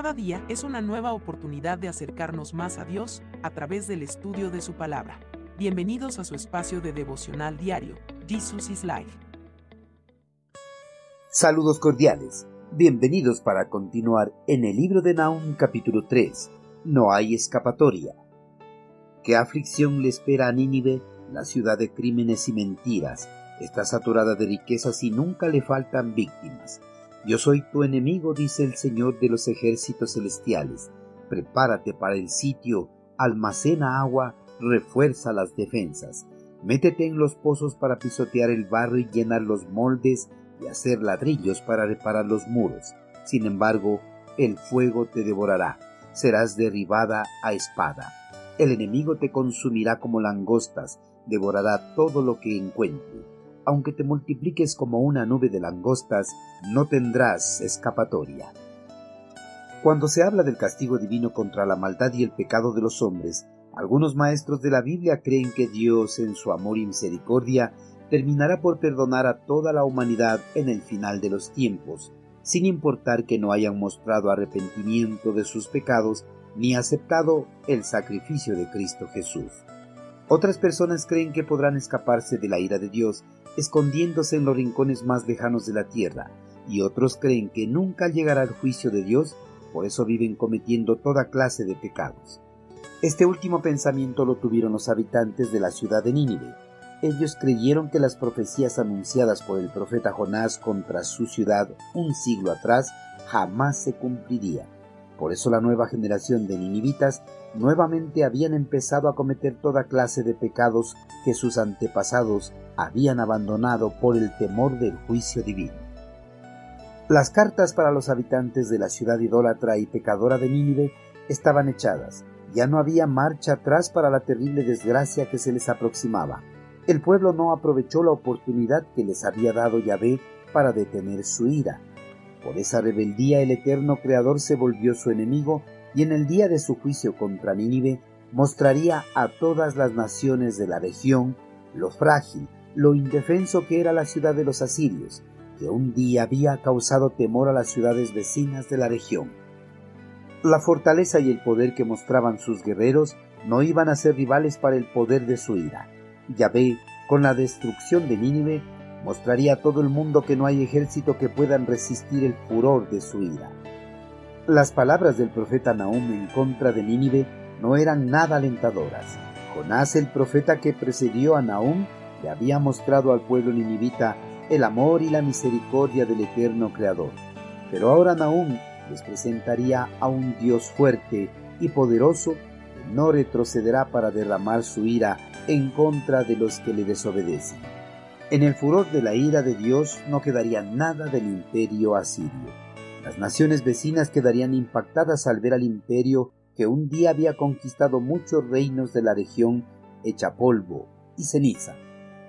Cada día es una nueva oportunidad de acercarnos más a Dios a través del estudio de su palabra. Bienvenidos a su espacio de devocional diario, Jesus is Life. Saludos cordiales. Bienvenidos para continuar en el libro de Naum capítulo 3. No hay escapatoria. ¿Qué aflicción le espera a Nínive, la ciudad de crímenes y mentiras? Está saturada de riquezas y nunca le faltan víctimas. Yo soy tu enemigo, dice el Señor de los ejércitos celestiales. Prepárate para el sitio, almacena agua, refuerza las defensas. Métete en los pozos para pisotear el barro y llenar los moldes y hacer ladrillos para reparar los muros. Sin embargo, el fuego te devorará, serás derribada a espada. El enemigo te consumirá como langostas, devorará todo lo que encuentre aunque te multipliques como una nube de langostas, no tendrás escapatoria. Cuando se habla del castigo divino contra la maldad y el pecado de los hombres, algunos maestros de la Biblia creen que Dios, en su amor y misericordia, terminará por perdonar a toda la humanidad en el final de los tiempos, sin importar que no hayan mostrado arrepentimiento de sus pecados ni aceptado el sacrificio de Cristo Jesús. Otras personas creen que podrán escaparse de la ira de Dios escondiéndose en los rincones más lejanos de la tierra, y otros creen que nunca llegará el juicio de Dios, por eso viven cometiendo toda clase de pecados. Este último pensamiento lo tuvieron los habitantes de la ciudad de Nínive. Ellos creyeron que las profecías anunciadas por el profeta Jonás contra su ciudad un siglo atrás jamás se cumplirían. Por eso la nueva generación de ninivitas nuevamente habían empezado a cometer toda clase de pecados que sus antepasados habían abandonado por el temor del juicio divino. Las cartas para los habitantes de la ciudad idólatra y pecadora de Nínive estaban echadas. Ya no había marcha atrás para la terrible desgracia que se les aproximaba. El pueblo no aprovechó la oportunidad que les había dado Yahvé para detener su ira por esa rebeldía el eterno Creador se volvió su enemigo y en el día de su juicio contra Nínive mostraría a todas las naciones de la región lo frágil, lo indefenso que era la ciudad de los asirios, que un día había causado temor a las ciudades vecinas de la región. La fortaleza y el poder que mostraban sus guerreros no iban a ser rivales para el poder de su ira. Yahvé, con la destrucción de Nínive, mostraría a todo el mundo que no hay ejército que puedan resistir el furor de su ira. Las palabras del profeta Nahum en contra de Nínive no eran nada alentadoras. Jonás, el profeta que precedió a Nahum, le había mostrado al pueblo ninivita el amor y la misericordia del eterno Creador. Pero ahora Nahum les presentaría a un Dios fuerte y poderoso que no retrocederá para derramar su ira en contra de los que le desobedecen. En el furor de la ira de Dios no quedaría nada del imperio asirio. Las naciones vecinas quedarían impactadas al ver al imperio que un día había conquistado muchos reinos de la región hecha polvo y ceniza,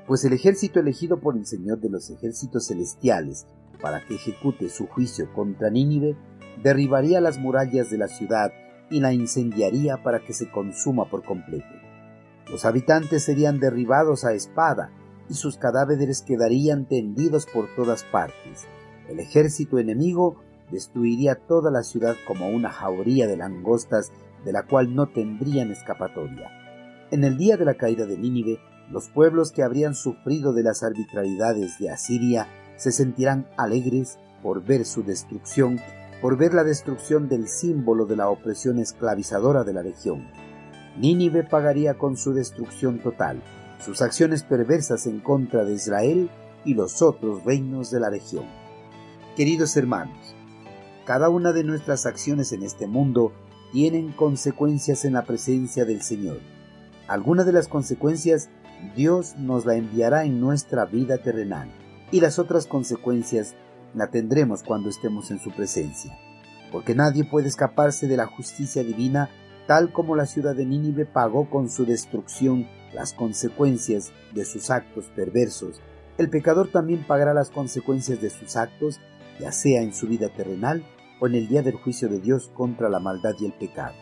pues el ejército elegido por el Señor de los ejércitos celestiales para que ejecute su juicio contra Nínive derribaría las murallas de la ciudad y la incendiaría para que se consuma por completo. Los habitantes serían derribados a espada y sus cadáveres quedarían tendidos por todas partes. El ejército enemigo destruiría toda la ciudad como una jauría de langostas de la cual no tendrían escapatoria. En el día de la caída de Nínive, los pueblos que habrían sufrido de las arbitrariedades de Asiria se sentirán alegres por ver su destrucción, por ver la destrucción del símbolo de la opresión esclavizadora de la región. Nínive pagaría con su destrucción total, sus acciones perversas en contra de Israel y los otros reinos de la región. Queridos hermanos, cada una de nuestras acciones en este mundo tienen consecuencias en la presencia del Señor. Algunas de las consecuencias Dios nos la enviará en nuestra vida terrenal y las otras consecuencias la tendremos cuando estemos en su presencia. Porque nadie puede escaparse de la justicia divina tal como la ciudad de Nínive pagó con su destrucción las consecuencias de sus actos perversos, el pecador también pagará las consecuencias de sus actos, ya sea en su vida terrenal o en el día del juicio de Dios contra la maldad y el pecado.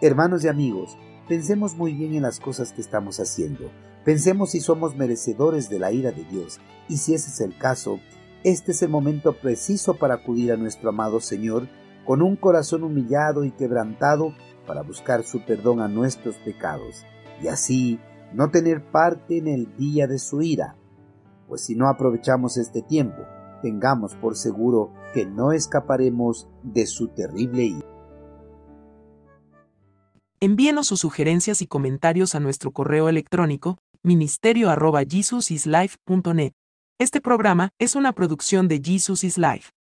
Hermanos y amigos, pensemos muy bien en las cosas que estamos haciendo. Pensemos si somos merecedores de la ira de Dios, y si ese es el caso, este es el momento preciso para acudir a nuestro amado Señor con un corazón humillado y quebrantado para buscar su perdón a nuestros pecados y así no tener parte en el día de su ira. Pues si no aprovechamos este tiempo, tengamos por seguro que no escaparemos de su terrible ira. Envíenos sus sugerencias y comentarios a nuestro correo electrónico ministerio.jesusislife.net. Este programa es una producción de Jesus is Life.